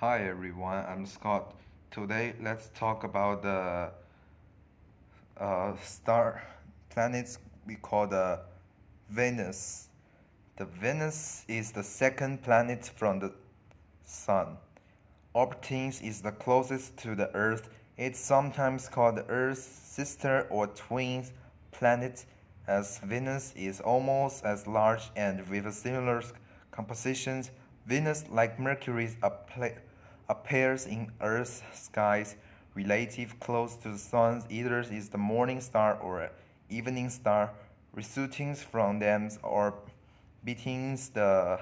Hi everyone, I'm Scott. Today let's talk about the uh, star planets we call the Venus. The Venus is the second planet from the Sun. Orbiting is the closest to the Earth. It's sometimes called the Earth's sister or twin planet, as Venus is almost as large and with a similar composition. Venus, like Mercury, appears in Earth's skies relative close to the Sun. Either is the morning star or evening star, resulting from them orbiting the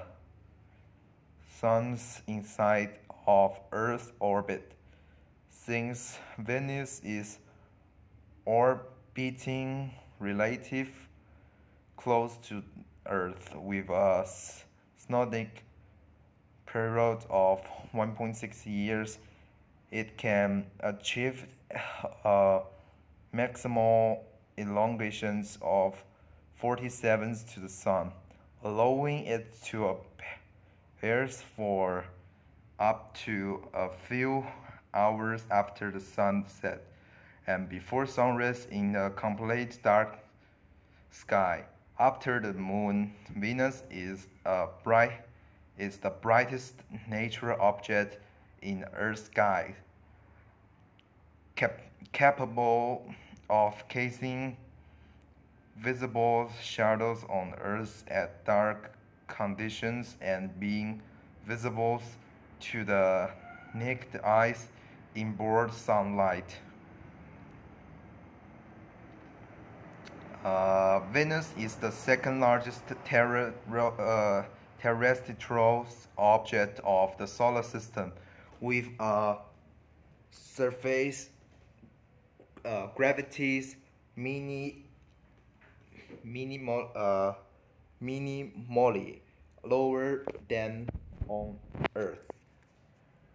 Sun's inside of Earth's orbit. Since Venus is orbiting relative close to Earth with a synodic period of 1.6 years, it can achieve a maximal elongation of 47 to the Sun, allowing it to appear for up to a few hours after the sunset and before sunrise in a complete dark sky. After the moon, Venus is a bright is the brightest natural object in Earth's sky, cap capable of casting visible shadows on Earth at dark conditions and being visible to the naked eyes in broad sunlight. Uh, Venus is the second largest terra, uh, terrestrial object of the solar system with a surface uh, gravities mini minimal uh, minimally lower than on Earth.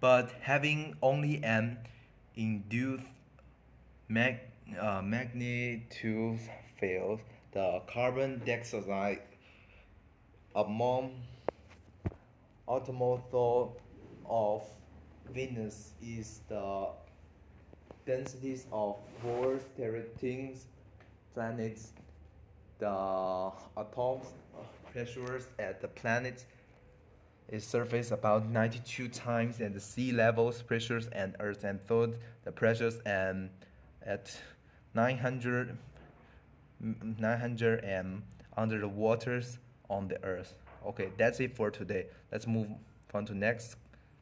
But having only an induced mag, uh, magnitude field, the carbon dioxide among automotive of Venus is the densities of four sterling planets. The atoms pressures at the planet its surface about 92 times and the sea levels pressures and earth and third the pressures and at 900 900 m under the waters on the earth. Okay that's it for today. Let's move on to next